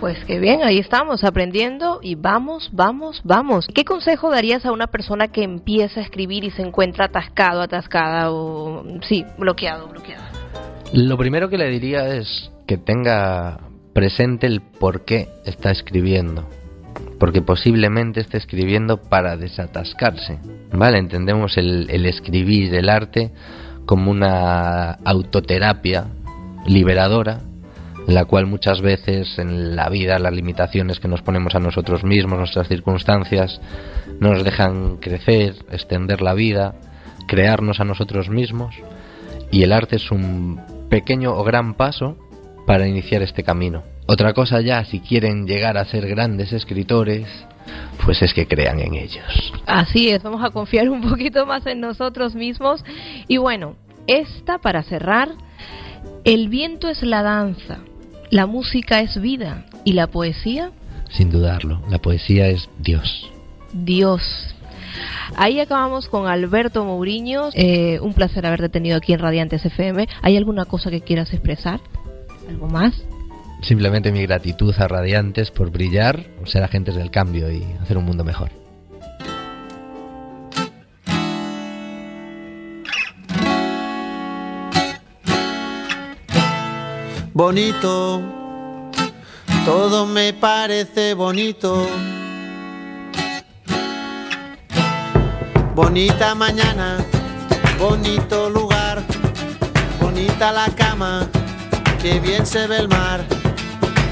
Pues qué bien, ahí estamos aprendiendo y vamos, vamos, vamos. ¿Qué consejo darías a una persona que empieza a escribir y se encuentra atascado, atascada o sí, bloqueado, bloqueado?
Lo primero que le diría es que tenga presente el por qué está escribiendo. Porque posiblemente esté escribiendo para desatascarse. ¿Vale? Entendemos el, el escribir, el arte, como una autoterapia liberadora la cual muchas veces en la vida las limitaciones que nos ponemos a nosotros mismos, nuestras circunstancias, no nos dejan crecer, extender la vida, crearnos a nosotros mismos y el arte es un pequeño o gran paso para iniciar este camino. Otra cosa ya, si quieren llegar a ser grandes escritores, pues es que crean en ellos.
Así es, vamos a confiar un poquito más en nosotros mismos. Y bueno, esta para cerrar, el viento es la danza, la música es vida y la poesía,
Sin dudarlo, la poesía es Dios.
Dios. Ahí acabamos con Alberto Mouriños. Eh, un placer haberte tenido aquí en Radiantes FM. ¿Hay alguna cosa que quieras expresar? ¿Algo más?
Simplemente mi gratitud a Radiantes por brillar, por ser agentes del cambio y hacer un mundo mejor.
bonito, todo me parece bonito. Bonita mañana, bonito lugar, bonita la cama, que bien se ve el mar.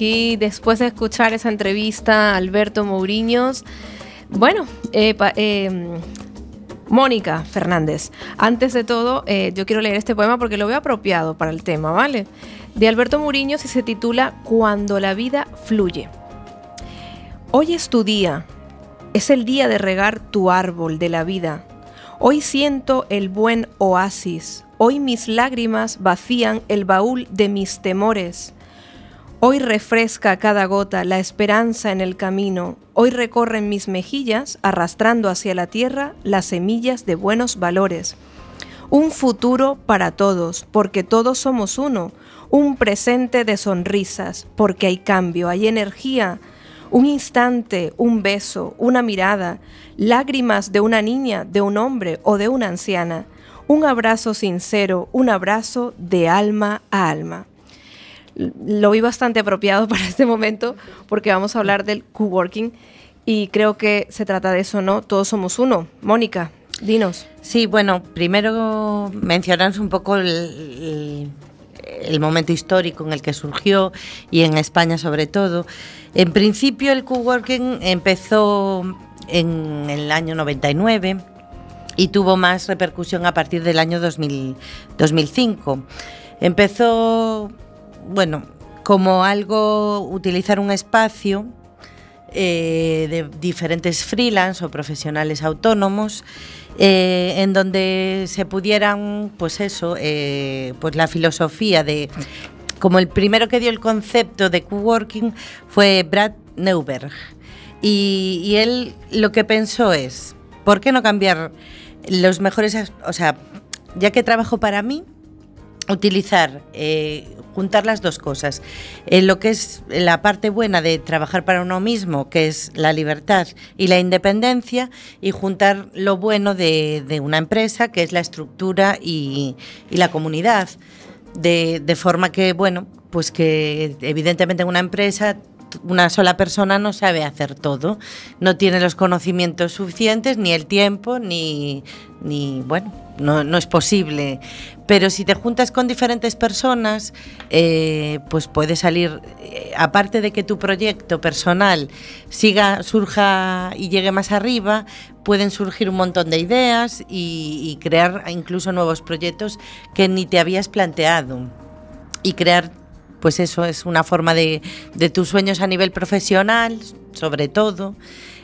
después de escuchar esa entrevista Alberto Mouriños, bueno, eh, eh, Mónica Fernández, antes de todo eh, yo quiero leer este poema porque lo veo apropiado para el tema, ¿vale? De Alberto Mouriños y se titula Cuando la vida fluye. Hoy es tu día, es el día de regar tu árbol de la vida. Hoy siento el buen oasis, hoy mis lágrimas vacían el baúl de mis temores. Hoy refresca cada gota la esperanza en el camino. Hoy recorren mis mejillas, arrastrando hacia la tierra las semillas de buenos valores. Un futuro para todos, porque todos somos uno. Un presente de sonrisas, porque hay cambio, hay energía. Un instante, un beso, una mirada, lágrimas de una niña, de un hombre o de una anciana. Un abrazo sincero, un abrazo de alma a alma lo vi bastante apropiado para este momento porque vamos a hablar del coworking y creo que se trata de eso, ¿no? Todos somos uno. Mónica, dinos.
Sí, bueno, primero mencionamos un poco el momento histórico en el que surgió y en España sobre todo. En principio el coworking empezó en el año 99 y tuvo más repercusión a partir del año 2000, 2005. Empezó, bueno, como algo, utilizar un espacio eh, de diferentes freelance o profesionales autónomos eh, en donde se pudieran, pues eso, eh, pues la filosofía de, como el primero que dio el concepto de coworking fue Brad Neuberg. Y, él lo que pensó es, ¿por qué no cambiar los mejores, o sea, ya que trabajo para mí, utilizar, juntar las dos cosas. Eh, lo que es la parte buena de trabajar para uno mismo, que es la libertad y la independencia, y juntar lo bueno de, una empresa, que es la estructura y, la comunidad. De, de forma que, bueno, pues que evidentemente en una empresa una sola persona no sabe hacer todo, no tiene los conocimientos suficientes, ni el tiempo, ni, ni bueno, no, no es posible. Pero si te juntas con diferentes personas, eh, pues puede salir, eh, aparte de que tu proyecto personal siga, surja y llegue más arriba, pueden surgir un montón de ideas y, crear incluso nuevos proyectos que ni te habías planteado. Y crear pues eso es una forma de, de tus sueños a nivel profesional, sobre todo,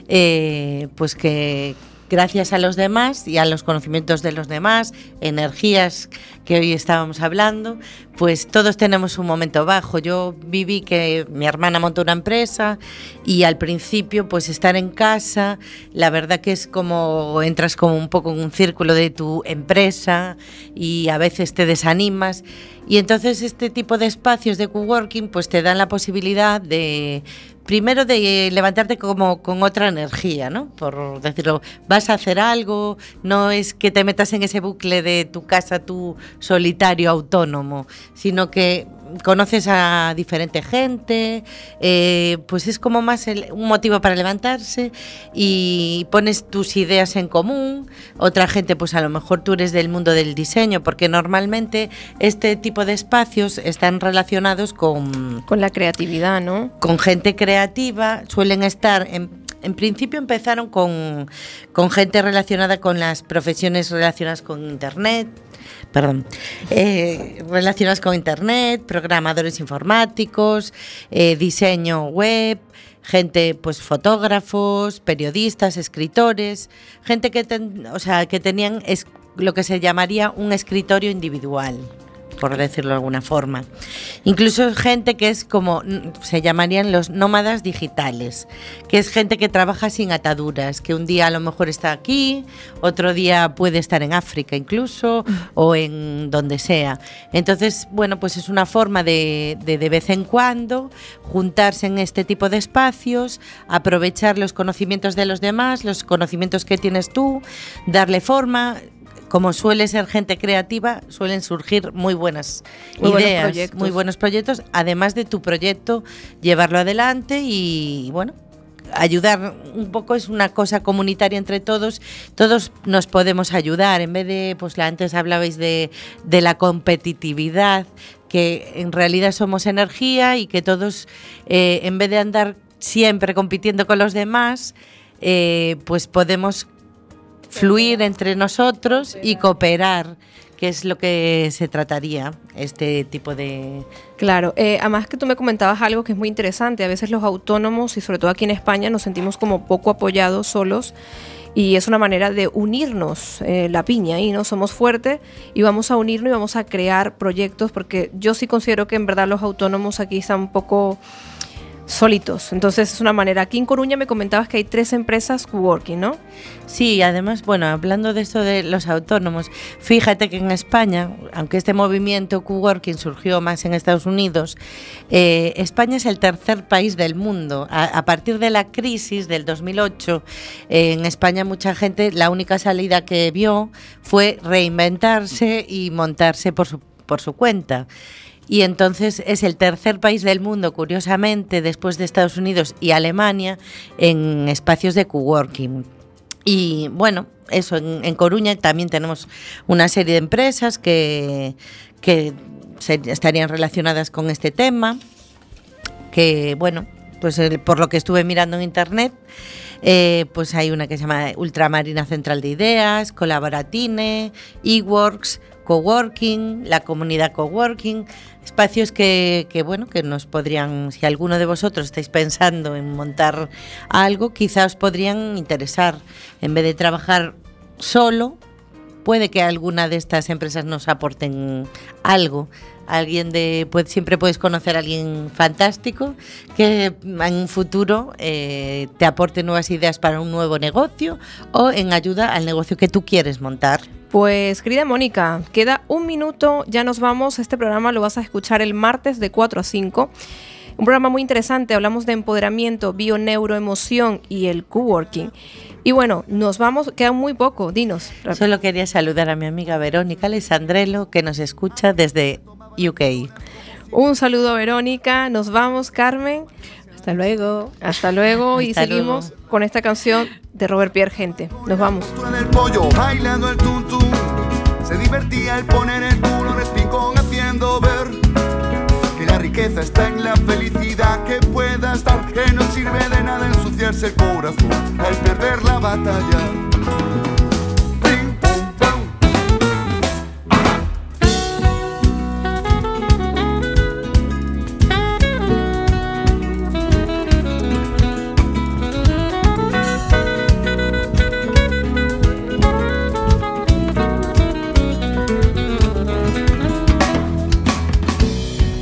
eh, pues que gracias a los demás y a los conocimientos de los demás, energías que hoy estábamos hablando, pues todos tenemos un momento bajo. Yo viví que mi hermana montó una empresa y al principio pues estar en casa, la verdad que es como entras como un poco en un círculo de tu empresa y a veces te desanimas. Y entonces este tipo de espacios de coworking pues te dan la posibilidad de primero de levantarte como con otra energía, ¿no? Por decirlo, vas a hacer algo, no es que te metas en ese bucle de tu casa tú solitario autónomo, sino que conoces a diferente gente, eh, pues es como más el- un motivo para levantarse y pones tus ideas en común. Otra gente, pues a lo mejor tú eres del mundo del diseño, porque normalmente este tipo de espacios están relacionados con,
Con la creatividad, ¿no?
con gente creativa, suelen estar en, en principio empezaron con, con gente relacionada con las profesiones relacionadas con Internet, perdón, eh, relacionadas con Internet, programadores informáticos, eh, diseño web, gente, pues fotógrafos, periodistas, escritores, gente que, ten- o sea, que tenían lo que se llamaría un escritorio individual por decirlo de alguna forma. Incluso gente que es como se llamarían los nómadas digitales, que es gente que trabaja sin ataduras, que un día a lo mejor está aquí, otro día puede estar en África incluso o en donde sea. Entonces, bueno, pues es una forma de, de de vez en cuando juntarse en este tipo de espacios, aprovechar los conocimientos de los demás, los conocimientos que tienes tú, darle forma, como suele ser gente creativa, suelen surgir muy buenas
Muy
ideas, muy buenos proyectos, además de tu proyecto, llevarlo adelante y bueno, ayudar un poco es una cosa comunitaria entre todos, todos nos podemos ayudar, en vez de, pues antes hablabais de, de la competitividad, que en realidad somos energía y que todos, eh, en vez de andar siempre compitiendo con los demás, eh, pues podemos fluir entre nosotros y cooperar, que es lo que se trataría este tipo de...
Claro, eh, además que tú me comentabas algo que es muy interesante. A veces los autónomos y sobre todo aquí en España nos sentimos como poco apoyados solos y es una manera de unirnos, eh, la piña, y no somos fuertes y vamos a unirnos y vamos a crear proyectos porque yo sí considero que en verdad los autónomos aquí están un poco solitos. Entonces es una manera. Aquí en Coruña me comentabas que hay tres empresas coworking, ¿no?
Sí, además, bueno, hablando de esto de los autónomos, fíjate que en España, aunque este movimiento coworking surgió más en Estados Unidos, eh, España es el tercer país del mundo. A, partir de la crisis del 2008, eh, en España mucha gente, la única salida que vio fue reinventarse y montarse por su, por su cuenta. Y entonces es el tercer país del mundo, curiosamente, después de Estados Unidos y Alemania, en espacios de coworking. Y bueno, eso, en, Coruña también tenemos una serie de empresas que, que estarían relacionadas con este tema, que bueno, pues el- por lo que estuve mirando en internet, eh, pues hay una que se llama Ultramarina Central de Ideas, Colaboratine, eWorks, Coworking, la comunidad Coworking, espacios que, que, bueno, que nos podrían, si alguno de vosotros estáis pensando en montar algo, quizás podrían interesar. En vez de trabajar solo, puede que alguna de estas empresas nos aporten algo. Alguien de, pues, siempre puedes conocer a alguien fantástico que en un futuro eh, te aporte nuevas ideas para un nuevo negocio o en ayuda al negocio que tú quieres montar.
Pues querida Mónica, queda un minuto, ya nos vamos. Este programa lo vas a escuchar el martes de 4 a 5. Un programa muy interesante, hablamos de empoderamiento, bio, neuroemoción y el coworking. Y bueno, nos vamos, queda muy poco, dinos.
Solo quería saludar a mi amiga Verónica Alessandrelo que nos escucha desde UK.
Un saludo a Verónica, nos vamos Carmen.
Hasta luego.
Hasta luego y
Hasta
seguimos con esta canción de Robert Pierre Gente. Nos vamos.
Postura del pollo bailando el tuntum. Se divertía al poner el culo en el pincón haciendo ver que la riqueza está en la felicidad que pueda estar. Que no sirve de nada ensuciarse el corazón al perder la batalla.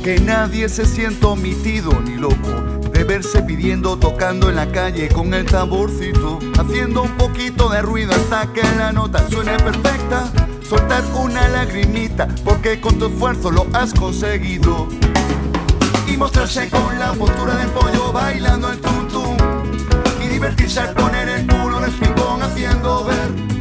Que nadie se sienta omitido ni loco de verse pidiendo, tocando en la calle con el tamborcito, haciendo un poquito de ruido hasta que la nota suene perfecta. Soltar una lagrimita porque con tu esfuerzo lo has conseguido. Y mostrarse con la postura del pollo bailando el tum. Y divertirse al poner el culo en el pingón haciendo ver